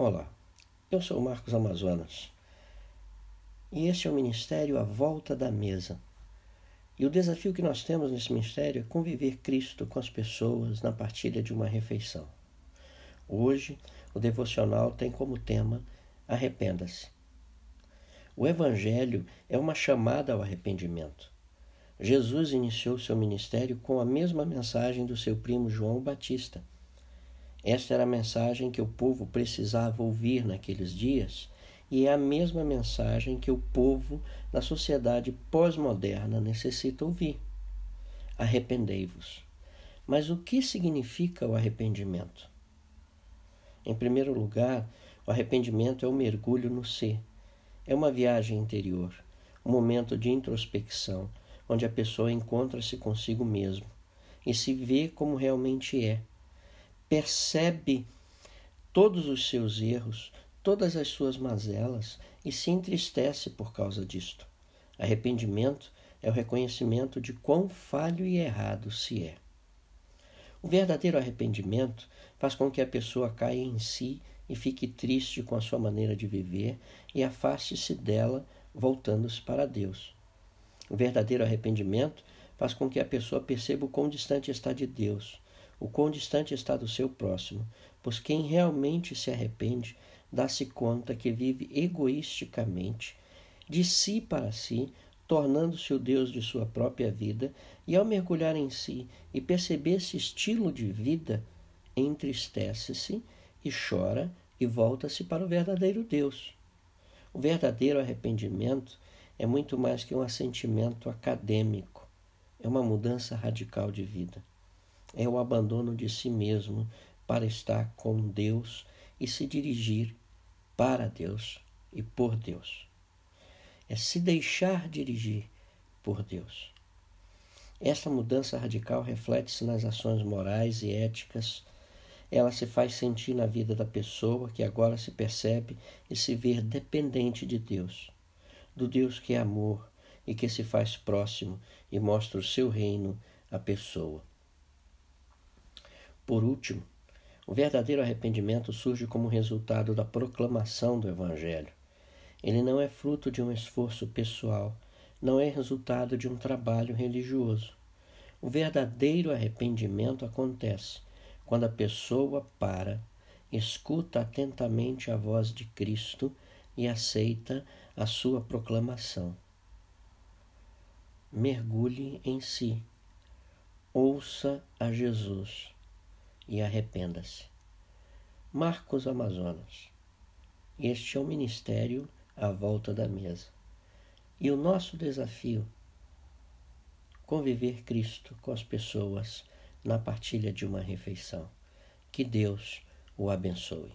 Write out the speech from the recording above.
Olá, eu sou Marcos Amazonas e este é o Ministério à Volta da Mesa. E o desafio que nós temos nesse ministério é conviver Cristo com as pessoas na partilha de uma refeição. Hoje, o devocional tem como tema Arrependa-se. O Evangelho é uma chamada ao arrependimento. Jesus iniciou seu ministério com a mesma mensagem do seu primo João Batista esta era a mensagem que o povo precisava ouvir naqueles dias e é a mesma mensagem que o povo na sociedade pós-moderna necessita ouvir. Arrependei-vos. Mas o que significa o arrependimento? Em primeiro lugar, o arrependimento é o mergulho no ser. É uma viagem interior, um momento de introspecção, onde a pessoa encontra-se consigo mesmo e se vê como realmente é percebe todos os seus erros, todas as suas mazelas e se entristece por causa disto. Arrependimento é o reconhecimento de quão falho e errado se é. O verdadeiro arrependimento faz com que a pessoa caia em si e fique triste com a sua maneira de viver e afaste-se dela, voltando-se para Deus. O verdadeiro arrependimento faz com que a pessoa perceba o quão distante está de Deus o quão distante está do seu próximo, pois quem realmente se arrepende dá-se conta que vive egoisticamente, de si para si, tornando-se o Deus de sua própria vida, e ao mergulhar em si e perceber esse estilo de vida, entristece-se e chora e volta-se para o verdadeiro Deus. O verdadeiro arrependimento é muito mais que um assentimento acadêmico, é uma mudança radical de vida é o abandono de si mesmo para estar com Deus e se dirigir para Deus e por Deus. É se deixar dirigir por Deus. Esta mudança radical reflete-se nas ações morais e éticas. Ela se faz sentir na vida da pessoa que agora se percebe e se vê dependente de Deus, do Deus que é amor e que se faz próximo e mostra o seu reino à pessoa. Por último, o verdadeiro arrependimento surge como resultado da proclamação do Evangelho. Ele não é fruto de um esforço pessoal, não é resultado de um trabalho religioso. O verdadeiro arrependimento acontece quando a pessoa para, escuta atentamente a voz de Cristo e aceita a sua proclamação. Mergulhe em si, ouça a Jesus e arrependa-se. Marcos Amazonas. Este é o ministério à volta da mesa. E o nosso desafio conviver Cristo com as pessoas na partilha de uma refeição. Que Deus o abençoe.